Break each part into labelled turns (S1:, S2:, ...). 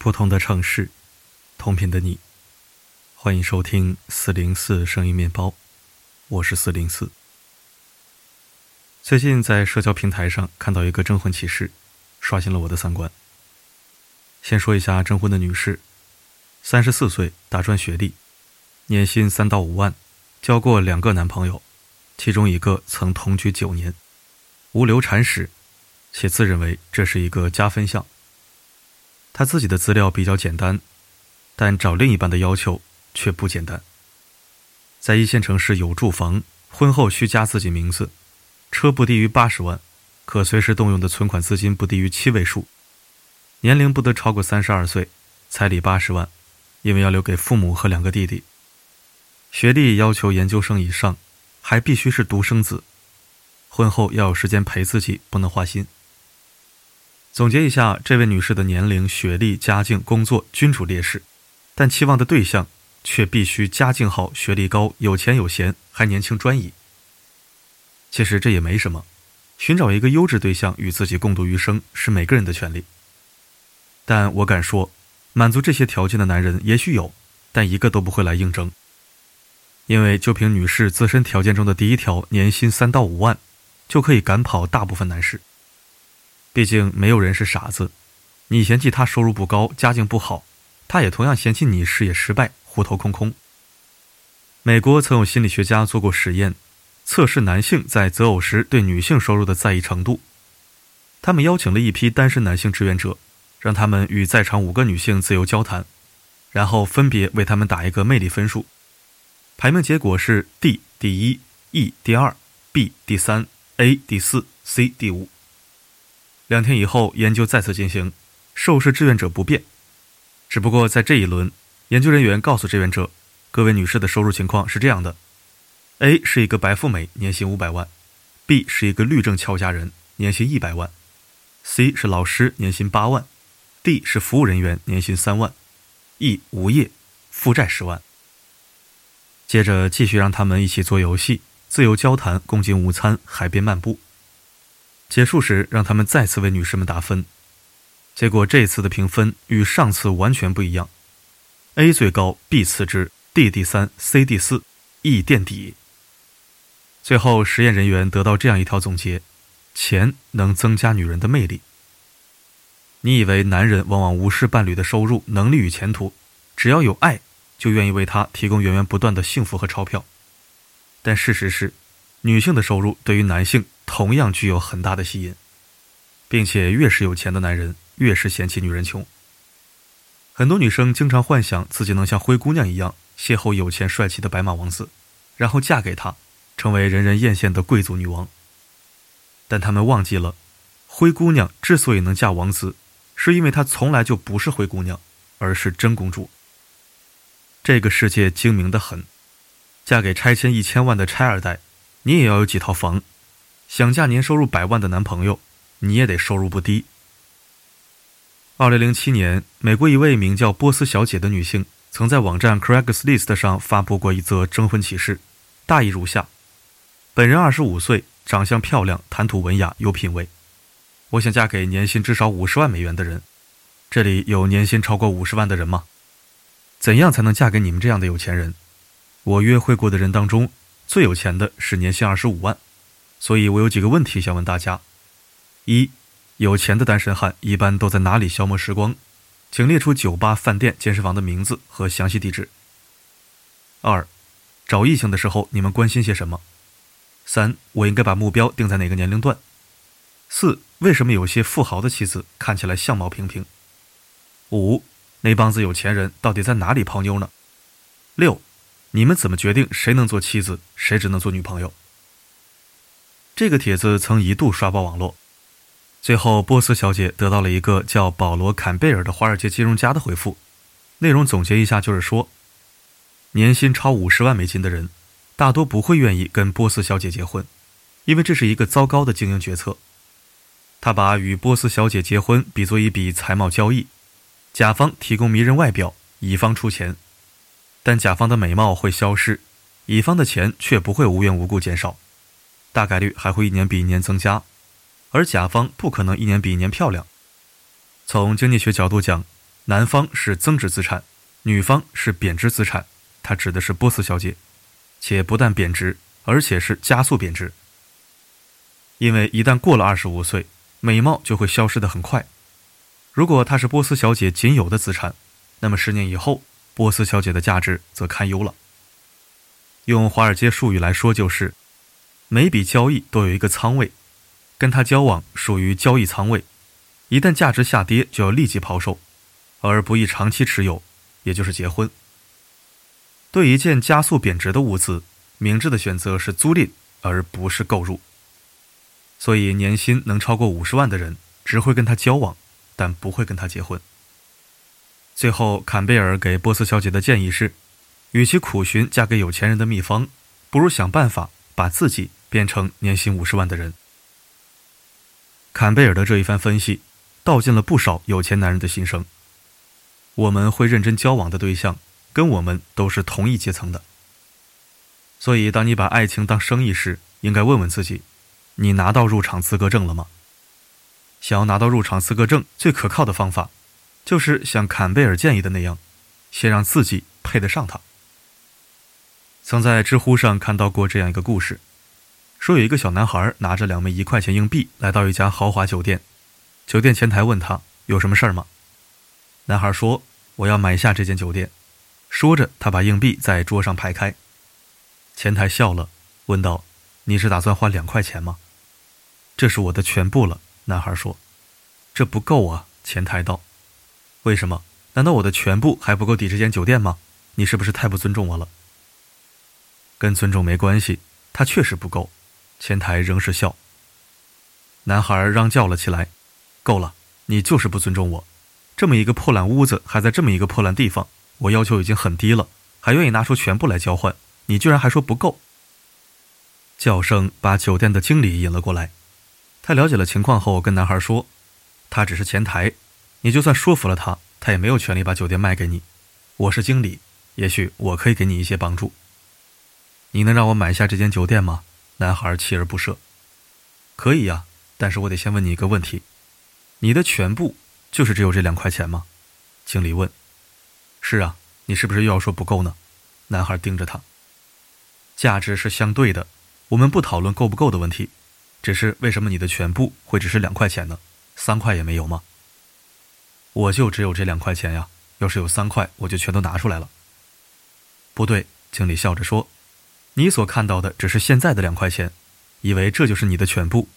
S1: 不同的城市，同频的你，欢迎收听四零四声音面包，我是四零四。最近在社交平台上看到一个征婚启事，刷新了我的三观。先说一下征婚的女士，三十四岁，大专学历，年薪三到五万，交过两个男朋友，其中一个曾同居九年，无流产史，且自认为这是一个加分项。他自己的资料比较简单，但找另一半的要求却不简单。在一线城市有住房，婚后需加自己名字，车不低于八十万，可随时动用的存款资金不低于七位数，年龄不得超过三十二岁，彩礼八十万，因为要留给父母和两个弟弟。学历要求研究生以上，还必须是独生子，婚后要有时间陪自己，不能花心。总结一下，这位女士的年龄、学历、家境、工作均处劣势，但期望的对象却必须家境好、学历高、有钱有闲，还年轻专一。其实这也没什么，寻找一个优质对象与自己共度余生是每个人的权利。但我敢说，满足这些条件的男人也许有，但一个都不会来应征。因为就凭女士自身条件中的第一条，年薪三到五万，就可以赶跑大部分男士。毕竟没有人是傻子，你嫌弃他收入不高、家境不好，他也同样嫌弃你事业失败、户头空空。美国曾有心理学家做过实验，测试男性在择偶时对女性收入的在意程度。他们邀请了一批单身男性志愿者，让他们与在场五个女性自由交谈，然后分别为他们打一个魅力分数。排名结果是 D 第一，E 第二，B 第三，A 第四，C 第五。两天以后，研究再次进行，受试志愿者不变。只不过在这一轮，研究人员告诉志愿者，各位女士的收入情况是这样的：A 是一个白富美，年薪五百万；B 是一个律政俏佳人，年薪一百万；C 是老师，年薪八万；D 是服务人员，年薪三万；E 无业，负债十万。接着继续让他们一起做游戏，自由交谈，共进午餐，海边漫步。结束时，让他们再次为女士们打分。结果这次的评分与上次完全不一样：A 最高，B 次之，D 第三，C 第四，E 垫底。最后，实验人员得到这样一条总结：钱能增加女人的魅力。你以为男人往往无视伴侣的收入、能力与前途，只要有爱，就愿意为他提供源源不断的幸福和钞票？但事实是，女性的收入对于男性。同样具有很大的吸引，并且越是有钱的男人，越是嫌弃女人穷。很多女生经常幻想自己能像灰姑娘一样邂逅有钱帅气的白马王子，然后嫁给他，成为人人艳羡的贵族女王。但她们忘记了，灰姑娘之所以能嫁王子，是因为她从来就不是灰姑娘，而是真公主。这个世界精明的很，嫁给拆迁一千万的拆二代，你也要有几套房。想嫁年收入百万的男朋友，你也得收入不低。二零零七年，美国一位名叫波斯小姐的女性，曾在网站 Craigslist 上发布过一则征婚启事，大意如下：本人二十五岁，长相漂亮，谈吐文雅，有品位。我想嫁给年薪至少五十万美元的人。这里有年薪超过五十万的人吗？怎样才能嫁给你们这样的有钱人？我约会过的人当中，最有钱的是年薪二十五万。所以我有几个问题想问大家：一，有钱的单身汉一般都在哪里消磨时光？请列出酒吧、饭店、健身房的名字和详细地址。二，找异性的时候你们关心些什么？三，我应该把目标定在哪个年龄段？四，为什么有些富豪的妻子看起来相貌平平？五，那帮子有钱人到底在哪里泡妞呢？六，你们怎么决定谁能做妻子，谁只能做女朋友？这个帖子曾一度刷爆网络，最后波斯小姐得到了一个叫保罗·坎贝尔的华尔街金融家的回复，内容总结一下就是说，年薪超五十万美金的人，大多不会愿意跟波斯小姐结婚，因为这是一个糟糕的经营决策。他把与波斯小姐结婚比作一笔财贸交易，甲方提供迷人外表，乙方出钱，但甲方的美貌会消失，乙方的钱却不会无缘无故减少。大概率还会一年比一年增加，而甲方不可能一年比一年漂亮。从经济学角度讲，男方是增值资产，女方是贬值资产，它指的是波斯小姐，且不但贬值，而且是加速贬值。因为一旦过了二十五岁，美貌就会消失的很快。如果她是波斯小姐仅有的资产，那么十年以后，波斯小姐的价值则堪忧了。用华尔街术语来说，就是每笔交易都有一个仓位，跟他交往属于交易仓位，一旦价值下跌，就要立即抛售。而不宜长期持有，也就是结婚。对一件加速贬值的物资，明智的选择是租赁，而不是购入。所以，年薪能超过五十万的人，只会跟他交往，但不会跟他结婚。最后，坎贝尔给波斯小姐的建议是：与其苦寻嫁给有钱人的秘方，不如想办法把自己变成年薪五十万的人。坎贝尔的这一番分析，道尽了不少有钱男人的心声。我们会认真交往的对象，跟我们都是同一阶层的。所以，当你把爱情当生意时，应该问问自己：你拿到入场资格证了吗？想要拿到入场资格证，最可靠的方法，就是像坎贝尔建议的那样，先让自己配得上他。曾在知乎上看到过这样一个故事，说有一个小男孩拿着两枚一块钱硬币来到一家豪华酒店，酒店前台问他有什么事儿吗？男孩说：“我要买下这间酒店。”说着，他把硬币在桌上排开。前台笑了，问道：“你是打算花两块钱吗？”“这是我的全部了。”男孩说。“这不够啊！”前台道。“为什么？难道我的全部还不够抵这间酒店吗？你是不是太不尊重我了？”“跟尊重没关系，他确实不够。”前台仍是笑。男孩嚷叫了起来：“够了！你就是不尊重我！”这么一个破烂屋子，还在这么一个破烂地方，我要求已经很低了，还愿意拿出全部来交换，你居然还说不够？叫声把酒店的经理引了过来，他了解了情况后，跟男孩说：“他只是前台，你就算说服了他，他也没有权利把酒店卖给你。我是经理，也许我可以给你一些帮助。你能让我买下这间酒店吗？”男孩锲而不舍：“可以呀，但是我得先问你一个问题，你的全部。”就是只有这两块钱吗？经理问。是啊，你是不是又要说不够呢？男孩盯着他。价值是相对的，我们不讨论够不够的问题，只是为什么你的全部会只是两块钱呢？三块也没有吗？我就只有这两块钱呀，要是有三块，我就全都拿出来了。不对，经理笑着说，你所看到的只是现在的两块钱，以为这就是你的全部，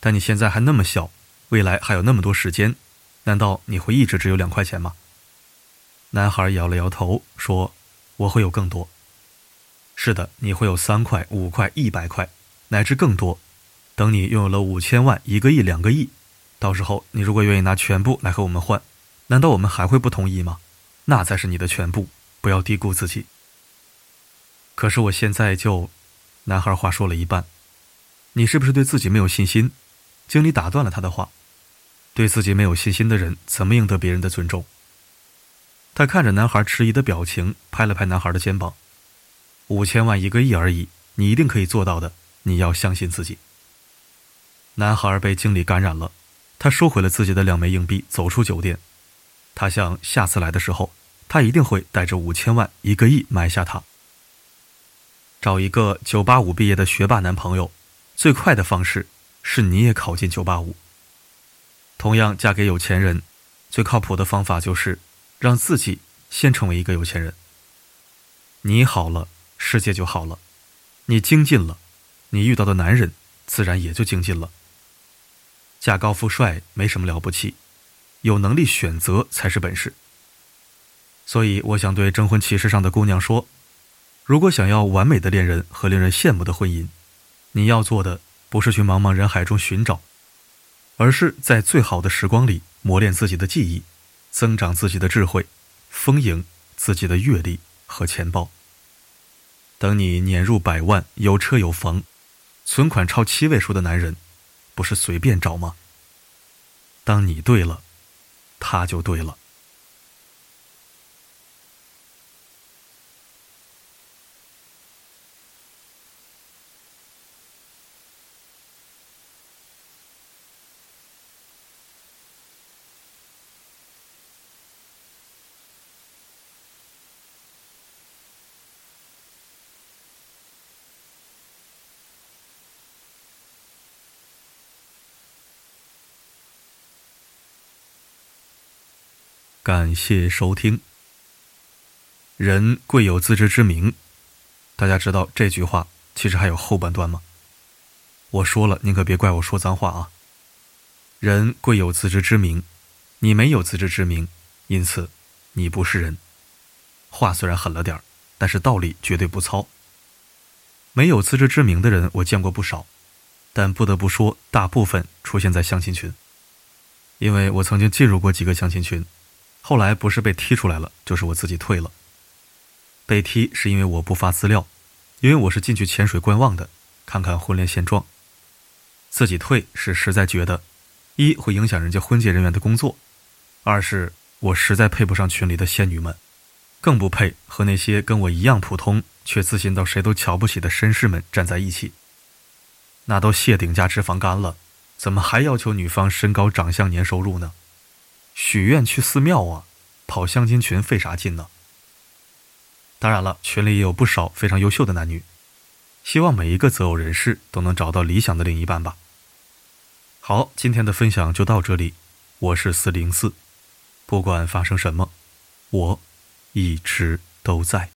S1: 但你现在还那么小，未来还有那么多时间。难道你会一直只有两块钱吗？男孩摇了摇头，说：“我会有更多。是的，你会有三块、五块、一百块，乃至更多。等你拥有了五千万、一个亿、两个亿，到时候你如果愿意拿全部来和我们换，难道我们还会不同意吗？那才是你的全部，不要低估自己。可是我现在就……男孩话说了一半，你是不是对自己没有信心？经理打断了他的话。对自己没有信心的人，怎么赢得别人的尊重？他看着男孩迟疑的表情，拍了拍男孩的肩膀：“五千万一个亿而已，你一定可以做到的。你要相信自己。”男孩被经理感染了，他收回了自己的两枚硬币，走出酒店。他想，下次来的时候，他一定会带着五千万、一个亿买下它。找一个九八五毕业的学霸男朋友，最快的方式是你也考进九八五。同样，嫁给有钱人，最靠谱的方法就是让自己先成为一个有钱人。你好了，世界就好了；你精进了，你遇到的男人自然也就精进了。嫁高富帅没什么了不起，有能力选择才是本事。所以，我想对征婚启事上的姑娘说：如果想要完美的恋人和令人羡慕的婚姻，你要做的不是去茫茫人海中寻找。而是在最好的时光里磨练自己的记忆，增长自己的智慧，丰盈自己的阅历和钱包。等你年入百万、有车有房、存款超七位数的男人，不是随便找吗？当你对了，他就对了。感谢收听。人贵有自知之明，大家知道这句话其实还有后半段吗？我说了，您可别怪我说脏话啊。人贵有自知之明，你没有自知之明，因此你不是人。话虽然狠了点儿，但是道理绝对不糙。没有自知之明的人，我见过不少，但不得不说，大部分出现在相亲群。因为我曾经进入过几个相亲群，后来不是被踢出来了，就是我自己退了。被踢是因为我不发资料，因为我是进去潜水观望的，看看婚恋现状。自己退是实在觉得，一会影响人家婚介人员的工作，二是我实在配不上群里的仙女们，更不配和那些跟我一样普通却自信到谁都瞧不起的绅士们站在一起。那都谢顶加脂肪肝了。怎么还要求女方身高、长相、年收入呢？许愿去寺庙啊，跑相亲群费啥劲呢？当然了，群里也有不少非常优秀的男女，希望每一个择偶人士都能找到理想的另一半吧。好，今天的分享就到这里，我是四零四，不管发生什么，我一直都在。